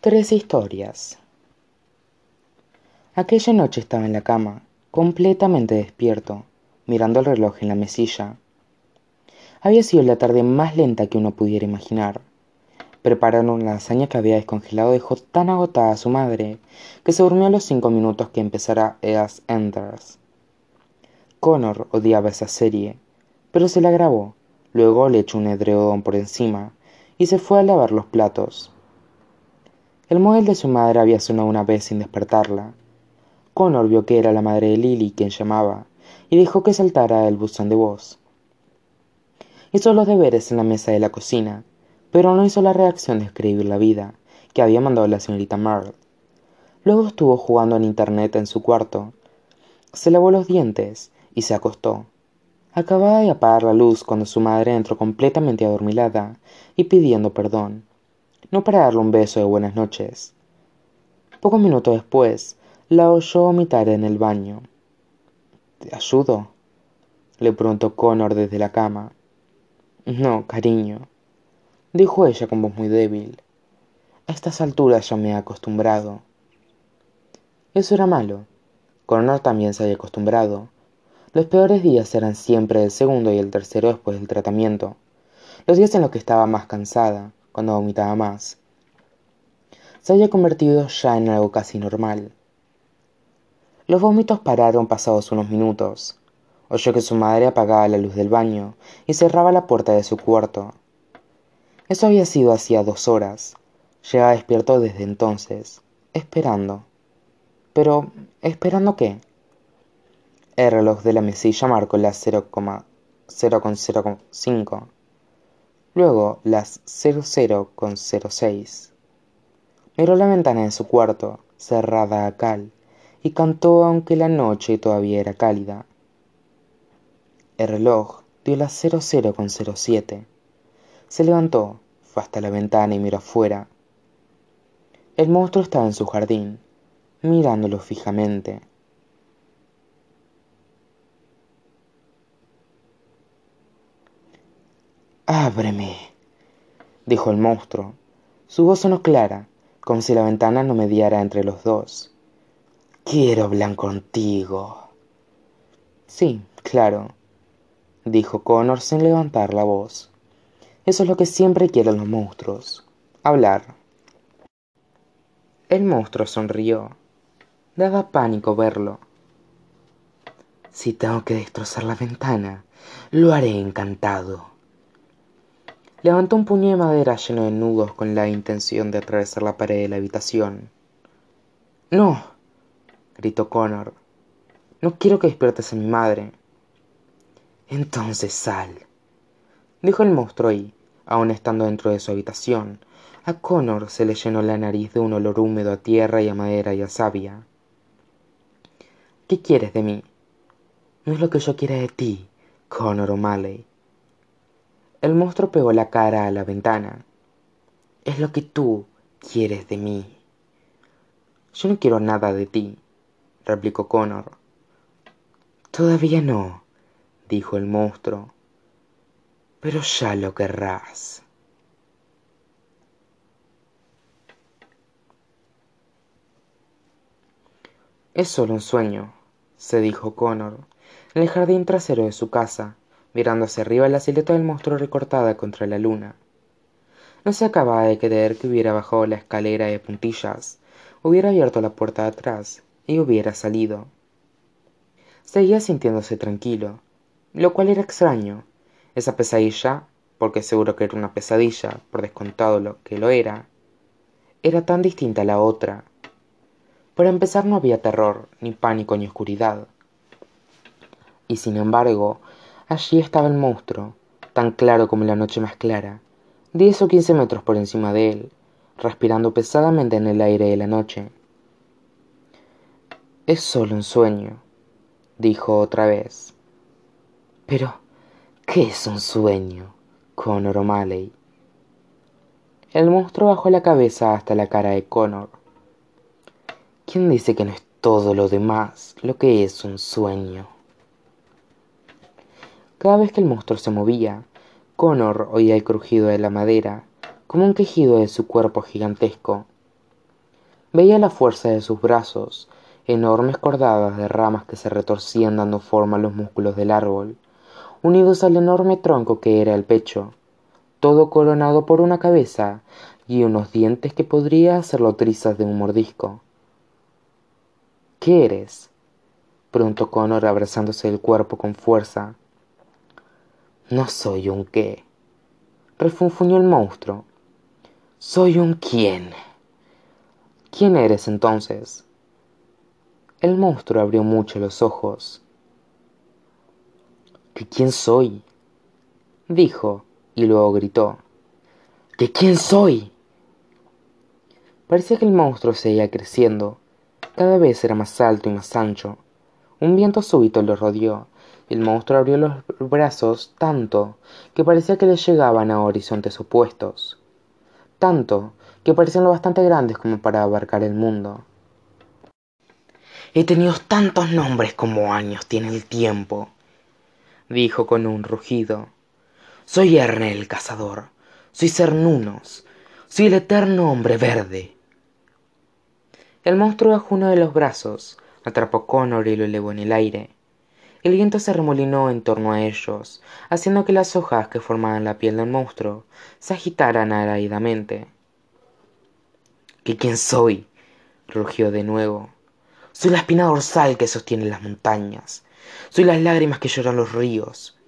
Tres historias. Aquella noche estaba en la cama, completamente despierto, mirando el reloj en la mesilla. Había sido la tarde más lenta que uno pudiera imaginar. Prepararon una lasaña que había descongelado dejó tan agotada a su madre que se durmió a los cinco minutos que empezara Eas Enders. Connor odiaba esa serie, pero se la grabó. Luego le echó un edredón por encima y se fue a lavar los platos. El móvil de su madre había sonado una vez sin despertarla. Connor vio que era la madre de Lily quien llamaba y dejó que saltara el buzón de voz. Hizo los deberes en la mesa de la cocina, pero no hizo la reacción de escribir la vida que había mandado la señorita Merle. Luego estuvo jugando en internet en su cuarto. Se lavó los dientes y se acostó. Acababa de apagar la luz cuando su madre entró completamente adormilada y pidiendo perdón no para darle un beso de buenas noches. Pocos minutos después, la oyó vomitar en el baño. ¿Te ayudo? le preguntó Connor desde la cama. No, cariño, dijo ella con voz muy débil. A estas alturas ya me he acostumbrado. Eso era malo. Connor también se había acostumbrado. Los peores días eran siempre el segundo y el tercero después del tratamiento. Los días en los que estaba más cansada, cuando vomitaba más. Se había convertido ya en algo casi normal. Los vómitos pararon pasados unos minutos. Oyó que su madre apagaba la luz del baño y cerraba la puerta de su cuarto. Eso había sido hacía dos horas. Llevaba despierto desde entonces, esperando. Pero, ¿esperando qué? El reloj de la mesilla marcó las 0,005 luego las 00,06. Miró la ventana de su cuarto, cerrada a cal, y cantó aunque la noche todavía era cálida. El reloj dio las 00,07. Se levantó, fue hasta la ventana y miró afuera. El monstruo estaba en su jardín, mirándolo fijamente. Ábreme, dijo el monstruo. Su voz sonó clara, como si la ventana no mediara entre los dos. Quiero hablar contigo. Sí, claro, dijo Connor sin levantar la voz. Eso es lo que siempre quieren los monstruos, hablar. El monstruo sonrió. Daba pánico verlo. Si tengo que destrozar la ventana, lo haré encantado levantó un puño de madera lleno de nudos con la intención de atravesar la pared de la habitación. No gritó connor. No quiero que despiertes a mi madre. Entonces sal dijo el monstruo y aun estando dentro de su habitación a connor se le llenó la nariz de un olor húmedo a tierra y a madera y a savia. Qué quieres de mí no es lo que yo quiera de ti connor o'malley el monstruo pegó la cara a la ventana. Es lo que tú quieres de mí. Yo no quiero nada de ti, replicó Connor. Todavía no, dijo el monstruo. Pero ya lo querrás. Es solo un sueño, se dijo Connor, en el jardín trasero de su casa, mirando hacia arriba la silueta del monstruo recortada contra la luna. No se acababa de creer que hubiera bajado la escalera de puntillas, hubiera abierto la puerta de atrás y hubiera salido. Seguía sintiéndose tranquilo, lo cual era extraño. Esa pesadilla, porque seguro que era una pesadilla, por descontado lo que lo era, era tan distinta a la otra. Por empezar no había terror, ni pánico, ni oscuridad. Y sin embargo, allí estaba el monstruo tan claro como la noche más clara diez o quince metros por encima de él respirando pesadamente en el aire de la noche. Es solo un sueño dijo otra vez. Pero qué es un sueño connor o'malley. El monstruo bajó la cabeza hasta la cara de connor quién dice que no es todo lo demás lo que es un sueño cada vez que el monstruo se movía, Connor oía el crujido de la madera, como un quejido de su cuerpo gigantesco. Veía la fuerza de sus brazos, enormes cordadas de ramas que se retorcían dando forma a los músculos del árbol, unidos al enorme tronco que era el pecho, todo coronado por una cabeza y unos dientes que podría hacerlo trizas de un mordisco. ¿Qué eres? preguntó Connor abrazándose el cuerpo con fuerza. No soy un qué, refunfuñó el monstruo. Soy un quién. ¿Quién eres entonces? El monstruo abrió mucho los ojos. ¿Que quién soy? dijo, y luego gritó. ¿Que quién soy? Parecía que el monstruo seguía creciendo. Cada vez era más alto y más ancho. Un viento súbito lo rodeó, el monstruo abrió los brazos tanto que parecía que le llegaban a horizontes opuestos. Tanto que parecían lo bastante grandes como para abarcar el mundo. He tenido tantos nombres como años tiene el tiempo, dijo con un rugido. Soy Erne el cazador, soy Cernunos, soy el eterno hombre verde. El monstruo bajó uno de los brazos, atrapó a Connor y lo elevó en el aire. El viento se remolinó en torno a ellos, haciendo que las hojas que formaban la piel del monstruo se agitaran araidamente. ¿Que quién soy? rugió de nuevo. Soy la espina dorsal que sostiene las montañas. Soy las lágrimas que lloran los ríos.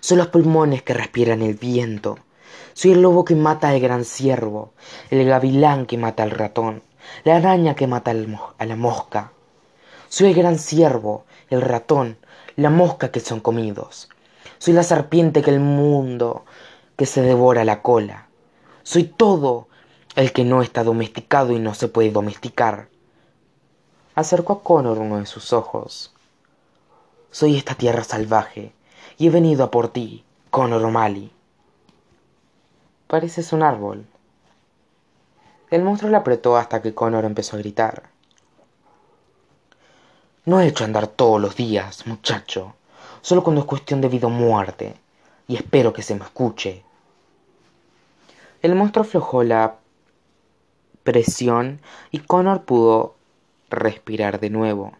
Soy los pulmones que respiran el viento. Soy el lobo que mata al gran ciervo, el gavilán que mata al ratón, la araña que mata a la mosca. Soy el gran ciervo, el ratón, la mosca que son comidos. Soy la serpiente que el mundo que se devora la cola. Soy todo el que no está domesticado y no se puede domesticar. Acercó a Connor uno de sus ojos. Soy esta tierra salvaje y he venido a por ti, Connor O'Malley. Pareces un árbol. El monstruo le apretó hasta que Connor empezó a gritar. No he hecho andar todos los días, muchacho, solo cuando es cuestión de vida o muerte, y espero que se me escuche. El monstruo aflojó la presión y Connor pudo respirar de nuevo.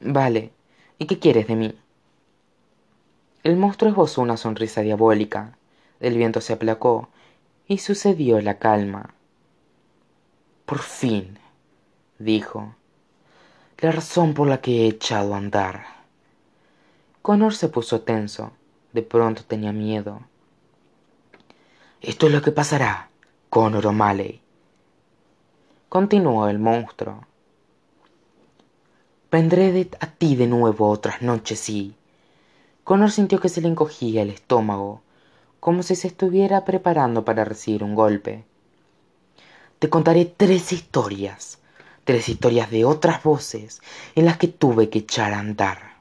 Vale, ¿y qué quieres de mí? El monstruo esbozó una sonrisa diabólica. El viento se aplacó y sucedió la calma. Por fin, dijo, la razón por la que he echado a andar. Connor se puso tenso. De pronto tenía miedo. Esto es lo que pasará, Connor O'Malley, continuó el monstruo. Vendré a ti de nuevo otras noches y... Connor sintió que se le encogía el estómago, como si se estuviera preparando para recibir un golpe. Te contaré tres historias, tres historias de otras voces en las que tuve que echar a andar.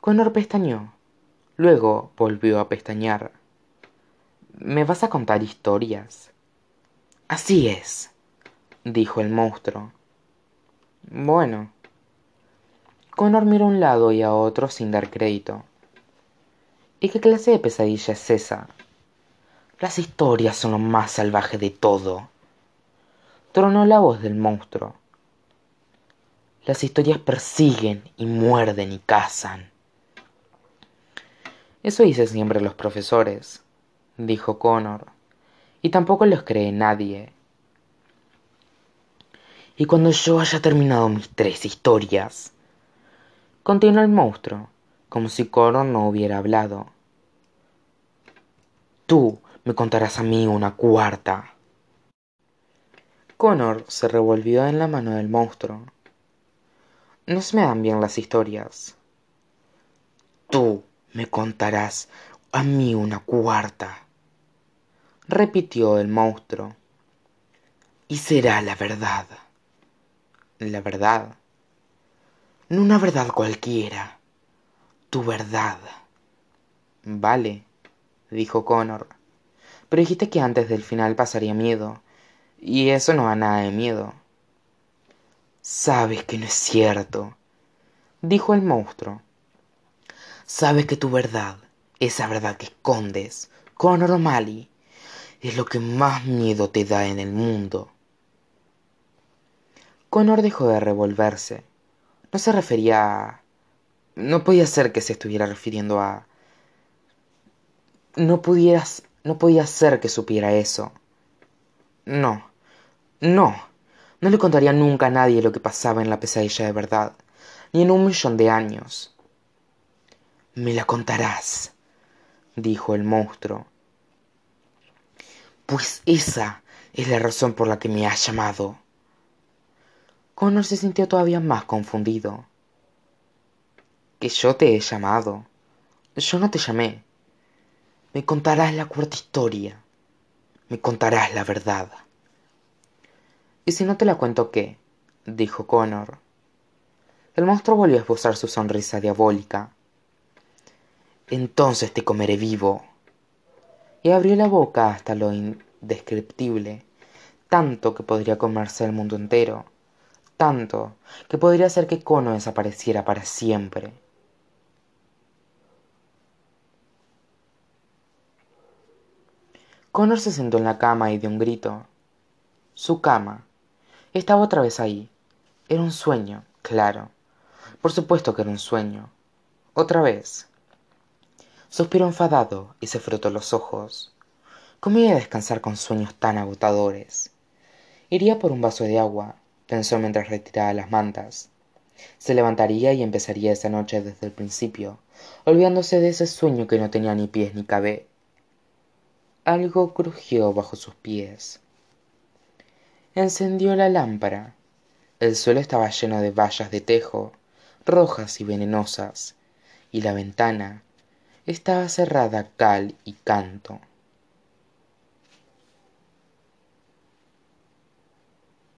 Connor pestañeó, luego volvió a pestañear. ¿Me vas a contar historias? Así es, dijo el monstruo. Bueno. Connor miró a un lado y a otro sin dar crédito. ¿Y qué clase de pesadilla es esa? Las historias son lo más salvaje de todo. Tronó la voz del monstruo. Las historias persiguen y muerden y cazan. Eso dicen siempre los profesores dijo Connor, y tampoco los cree nadie. Y cuando yo haya terminado mis tres historias, continuó el monstruo, como si Connor no hubiera hablado. Tú me contarás a mí una cuarta. Connor se revolvió en la mano del monstruo. No se me dan bien las historias. Tú me contarás a mí una cuarta repitió el monstruo. Y será la verdad. La verdad. No una verdad cualquiera. Tu verdad. Vale, dijo Connor. Pero dijiste que antes del final pasaría miedo. Y eso no da nada de miedo. Sabes que no es cierto, dijo el monstruo. Sabes que tu verdad esa verdad que escondes, Connor O'Malley, es lo que más miedo te da en el mundo. Connor dejó de revolverse. No se refería a... No podía ser que se estuviera refiriendo a... No pudieras... No podía ser que supiera eso. No. No. No le contaría nunca a nadie lo que pasaba en la pesadilla de verdad, ni en un millón de años. Me la contarás, dijo el monstruo. Pues esa es la razón por la que me has llamado. Connor se sintió todavía más confundido. Que yo te he llamado. Yo no te llamé. Me contarás la cuarta historia. Me contarás la verdad. ¿Y si no te la cuento qué? dijo Connor. El monstruo volvió a esbozar su sonrisa diabólica entonces te comeré vivo. Y abrió la boca hasta lo indescriptible, tanto que podría comerse el mundo entero, tanto que podría hacer que Cono desapareciera para siempre. Connor se sentó en la cama y dio un grito. Su cama. Estaba otra vez ahí. Era un sueño, claro. Por supuesto que era un sueño. Otra vez. Suspiró enfadado y se frotó los ojos. ¿Cómo iba a descansar con sueños tan agotadores? Iría por un vaso de agua, pensó mientras retiraba las mantas. Se levantaría y empezaría esa noche desde el principio, olvidándose de ese sueño que no tenía ni pies ni cabé. Algo crujió bajo sus pies. Encendió la lámpara. El suelo estaba lleno de bayas de tejo, rojas y venenosas, y la ventana, estaba cerrada cal y canto.